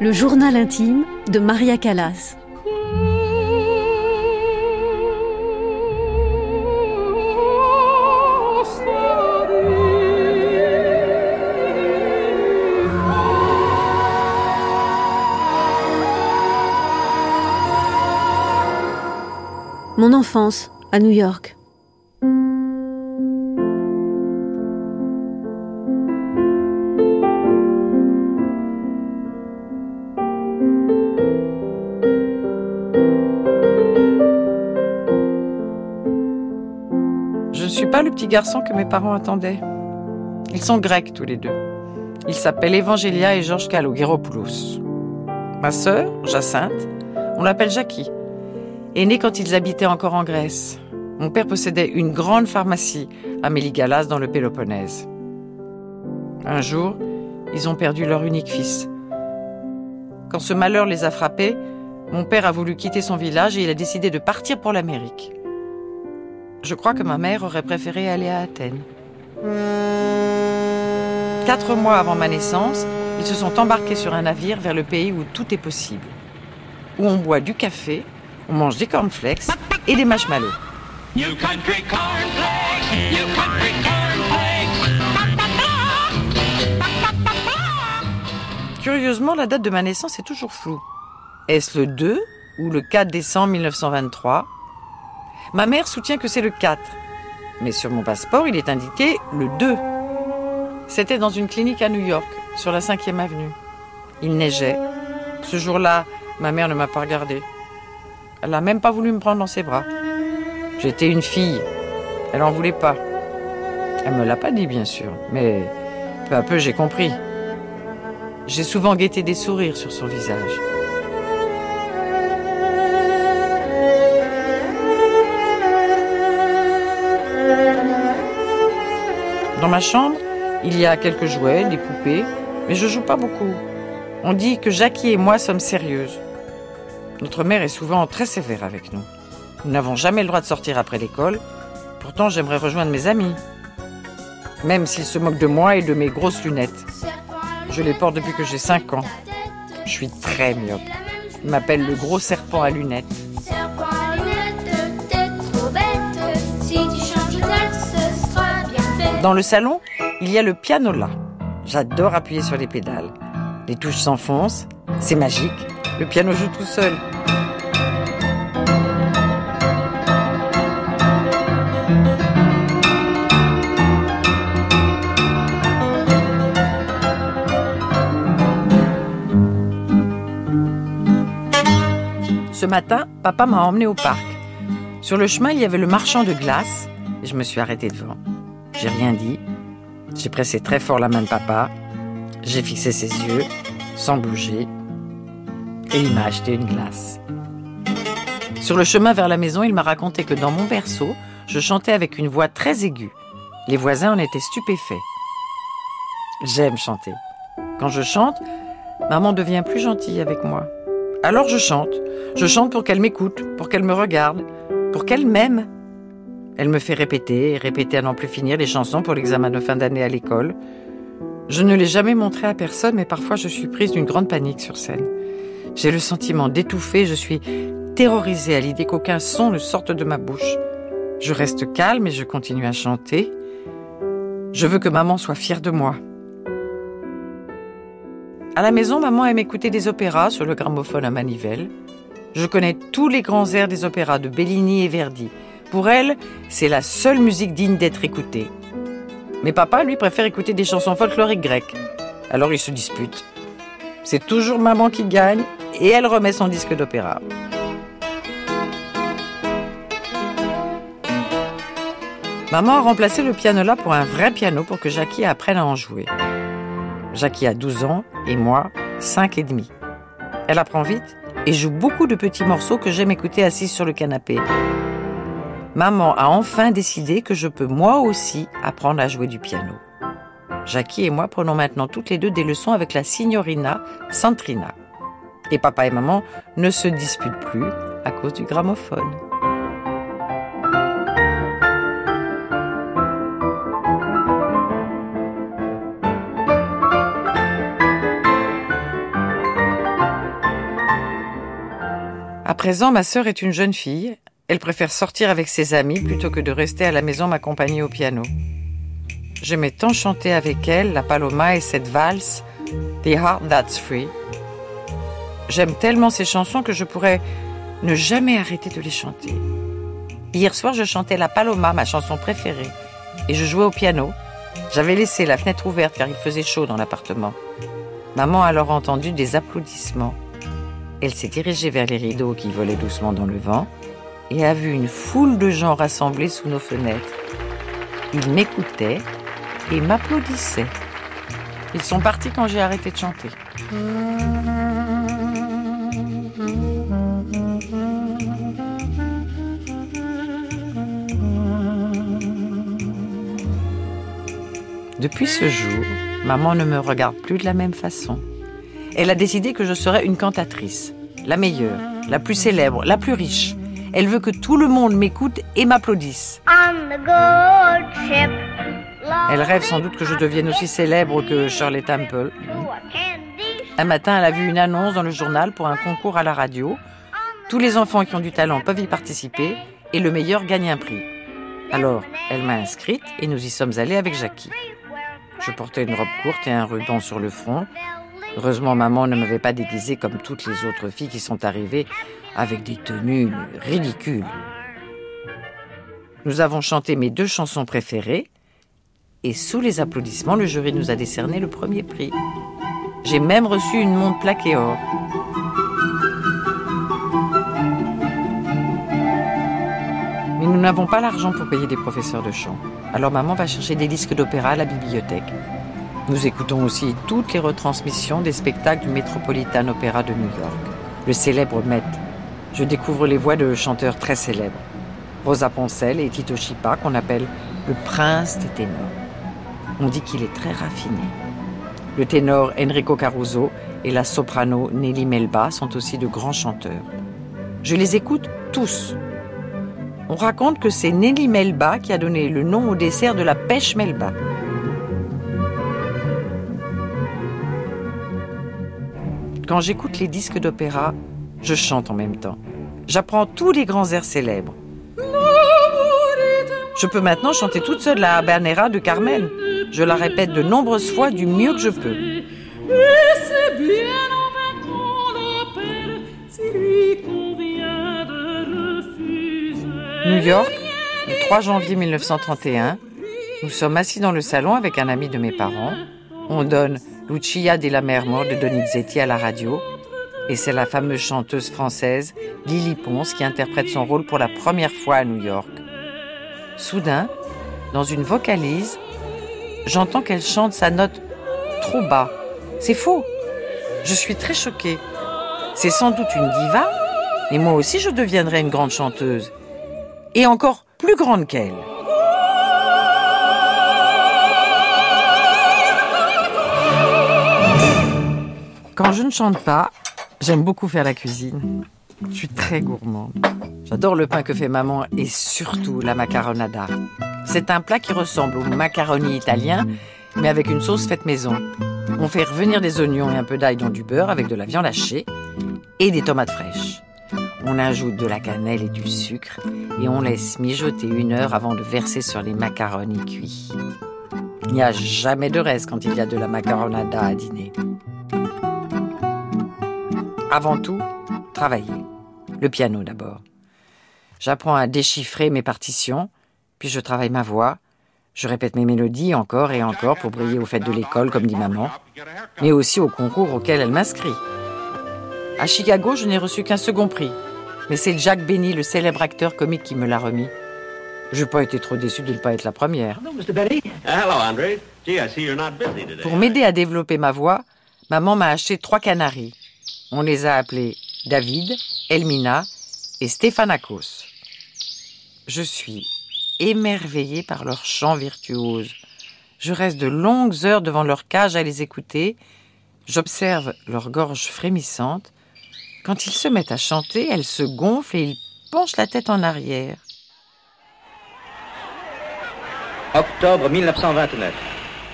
Le journal intime de Maria Callas. Mon enfance à New York. Je ne suis pas le petit garçon que mes parents attendaient. Ils sont grecs tous les deux. Ils s'appellent Evangelia et Georges Kalogeropoulos. Ma sœur, Jacinthe, on l'appelle Jackie, est née quand ils habitaient encore en Grèce. Mon père possédait une grande pharmacie à Méligalas dans le Péloponnèse. Un jour, ils ont perdu leur unique fils. Quand ce malheur les a frappés, mon père a voulu quitter son village et il a décidé de partir pour l'Amérique. Je crois que ma mère aurait préféré aller à Athènes. Quatre mois avant ma naissance, ils se sont embarqués sur un navire vers le pays où tout est possible. Où on boit du café, on mange des cornflakes et des marshmallows. You country cornflakes, you country cornflakes. Curieusement, la date de ma naissance est toujours floue. Est-ce le 2 ou le 4 décembre 1923 Ma mère soutient que c'est le 4. Mais sur mon passeport, il est indiqué le 2. C'était dans une clinique à New York, sur la 5e avenue. Il neigeait. Ce jour-là, ma mère ne m'a pas regardée. Elle n'a même pas voulu me prendre dans ses bras. J'étais une fille. Elle en voulait pas. Elle me l'a pas dit, bien sûr, mais peu à peu j'ai compris. J'ai souvent guetté des sourires sur son visage. Dans ma chambre, il y a quelques jouets, des poupées, mais je joue pas beaucoup. On dit que Jackie et moi sommes sérieuses. Notre mère est souvent très sévère avec nous. Nous n'avons jamais le droit de sortir après l'école. Pourtant, j'aimerais rejoindre mes amis. Même s'ils se moquent de moi et de mes grosses lunettes. Je les porte depuis que j'ai 5 ans. Je suis très myope. Ils m'appellent le gros serpent à lunettes. Dans le salon, il y a le piano là. J'adore appuyer sur les pédales. Les touches s'enfoncent, c'est magique. Le piano joue tout seul. Matin, papa m'a emmené au parc. Sur le chemin, il y avait le marchand de glace et je me suis arrêtée devant. J'ai rien dit. J'ai pressé très fort la main de papa. J'ai fixé ses yeux, sans bouger. Et il m'a acheté une glace. Sur le chemin vers la maison, il m'a raconté que dans mon berceau, je chantais avec une voix très aiguë. Les voisins en étaient stupéfaits. J'aime chanter. Quand je chante, maman devient plus gentille avec moi. Alors je chante. Je chante pour qu'elle m'écoute, pour qu'elle me regarde, pour qu'elle m'aime. Elle me fait répéter et répéter à n'en plus finir les chansons pour l'examen de fin d'année à l'école. Je ne l'ai jamais montré à personne, mais parfois je suis prise d'une grande panique sur scène. J'ai le sentiment d'étouffer, je suis terrorisée à l'idée qu'aucun son ne sorte de ma bouche. Je reste calme et je continue à chanter. Je veux que maman soit fière de moi. À la maison, maman aime écouter des opéras sur le gramophone à manivelle. Je connais tous les grands airs des opéras de Bellini et Verdi. Pour elle, c'est la seule musique digne d'être écoutée. Mais papa, lui, préfère écouter des chansons folkloriques grecques. Alors ils se disputent. C'est toujours maman qui gagne et elle remet son disque d'opéra. Maman a remplacé le piano là pour un vrai piano pour que Jackie apprenne à en jouer. Jackie a 12 ans et moi, 5 et demi. Elle apprend vite et joue beaucoup de petits morceaux que j'aime écouter assise sur le canapé. Maman a enfin décidé que je peux moi aussi apprendre à jouer du piano. Jackie et moi prenons maintenant toutes les deux des leçons avec la signorina Santrina. Et papa et maman ne se disputent plus à cause du gramophone. Présent, ma sœur est une jeune fille. Elle préfère sortir avec ses amis plutôt que de rester à la maison m'accompagner au piano. J'aimais tant chanter avec elle la Paloma et cette valse The Heart That's Free. J'aime tellement ces chansons que je pourrais ne jamais arrêter de les chanter. Hier soir, je chantais la Paloma, ma chanson préférée, et je jouais au piano. J'avais laissé la fenêtre ouverte car il faisait chaud dans l'appartement. Maman a alors entendu des applaudissements. Elle s'est dirigée vers les rideaux qui volaient doucement dans le vent et a vu une foule de gens rassemblés sous nos fenêtres. Ils m'écoutaient et m'applaudissaient. Ils sont partis quand j'ai arrêté de chanter. Depuis ce jour, maman ne me regarde plus de la même façon. Elle a décidé que je serais une cantatrice, la meilleure, la plus célèbre, la plus riche. Elle veut que tout le monde m'écoute et m'applaudisse. Elle rêve sans doute que je devienne aussi célèbre que Shirley Temple. Un matin, elle a vu une annonce dans le journal pour un concours à la radio. Tous les enfants qui ont du talent peuvent y participer et le meilleur gagne un prix. Alors, elle m'a inscrite et nous y sommes allés avec Jackie. Je portais une robe courte et un ruban sur le front. Heureusement, maman ne m'avait pas déguisée comme toutes les autres filles qui sont arrivées avec des tenues ridicules. Nous avons chanté mes deux chansons préférées et sous les applaudissements, le jury nous a décerné le premier prix. J'ai même reçu une montre plaquée or. Mais nous n'avons pas l'argent pour payer des professeurs de chant. Alors maman va chercher des disques d'opéra à la bibliothèque. Nous écoutons aussi toutes les retransmissions des spectacles du Metropolitan Opera de New York. Le célèbre Met. Je découvre les voix de chanteurs très célèbres. Rosa Poncel et Tito Chipa, qu'on appelle le prince des ténors. On dit qu'il est très raffiné. Le ténor Enrico Caruso et la soprano Nelly Melba sont aussi de grands chanteurs. Je les écoute tous. On raconte que c'est Nelly Melba qui a donné le nom au dessert de la pêche Melba. Quand j'écoute les disques d'opéra, je chante en même temps. J'apprends tous les grands airs célèbres. Je peux maintenant chanter toute seule la habanera de Carmen. Je la répète de nombreuses fois du mieux que je peux. New York, le 3 janvier 1931. Nous sommes assis dans le salon avec un ami de mes parents. On donne Lucia della Mermor de Donizetti à la radio. Et c'est la fameuse chanteuse française Lily Ponce qui interprète son rôle pour la première fois à New York. Soudain, dans une vocalise, j'entends qu'elle chante sa note trop bas. C'est faux. Je suis très choquée. C'est sans doute une diva, mais moi aussi je deviendrai une grande chanteuse. Et encore plus grande qu'elle. Quand je ne chante pas, j'aime beaucoup faire la cuisine. Je suis très gourmande. J'adore le pain que fait maman et surtout la macaronada. C'est un plat qui ressemble au macaroni italien, mais avec une sauce faite maison. On fait revenir des oignons et un peu d'ail dans du beurre avec de la viande hachée et des tomates fraîches. On ajoute de la cannelle et du sucre et on laisse mijoter une heure avant de verser sur les macaronis cuits. Il n'y a jamais de reste quand il y a de la macaronada à dîner. Avant tout, travailler. Le piano d'abord. J'apprends à déchiffrer mes partitions, puis je travaille ma voix. Je répète mes mélodies encore et encore pour briller aux fêtes de l'école, comme dit maman, mais aussi au concours auquel elle m'inscrit. À Chicago, je n'ai reçu qu'un second prix, mais c'est Jack Benny, le célèbre acteur comique, qui me l'a remis. Je n'ai pas été trop déçu de ne pas être la première. Mr. Betty. Hello, Andre. Gee, I see you're not busy today. Pour m'aider à développer ma voix, maman m'a acheté trois canaris. On les a appelés David, Elmina et Stéphanakos. Je suis émerveillée par leur chant virtuose. Je reste de longues heures devant leur cage à les écouter. J'observe leur gorge frémissante. Quand ils se mettent à chanter, elles se gonflent et ils penchent la tête en arrière. Octobre 1929.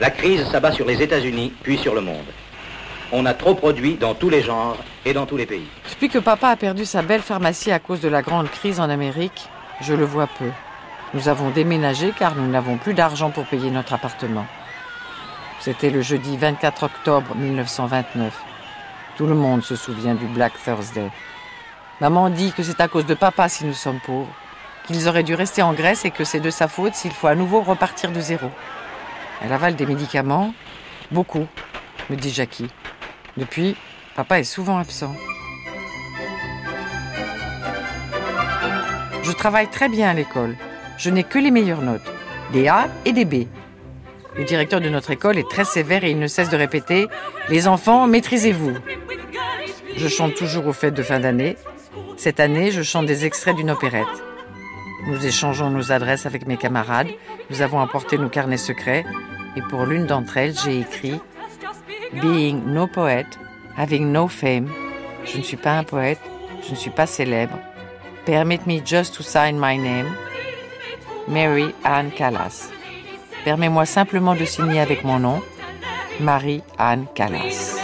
La crise s'abat sur les États-Unis, puis sur le monde. On a trop produit dans tous les genres et dans tous les pays. Depuis que papa a perdu sa belle pharmacie à cause de la grande crise en Amérique, je le vois peu. Nous avons déménagé car nous n'avons plus d'argent pour payer notre appartement. C'était le jeudi 24 octobre 1929. Tout le monde se souvient du Black Thursday. Maman dit que c'est à cause de papa si nous sommes pauvres, qu'ils auraient dû rester en Grèce et que c'est de sa faute s'il faut à nouveau repartir de zéro. Elle avale des médicaments, beaucoup, me dit Jackie. Depuis, papa est souvent absent. Je travaille très bien à l'école. Je n'ai que les meilleures notes, des A et des B. Le directeur de notre école est très sévère et il ne cesse de répéter Les enfants, maîtrisez-vous. Je chante toujours aux fêtes de fin d'année. Cette année, je chante des extraits d'une opérette. Nous échangeons nos adresses avec mes camarades. Nous avons apporté nos carnets secrets. Et pour l'une d'entre elles, j'ai écrit Being no poet, having no fame. Je ne suis pas un poète, je ne suis pas célèbre. Permit me just to sign my name. Mary Anne Callas. Permets-moi simplement de signer avec mon nom, Marie Anne Callas.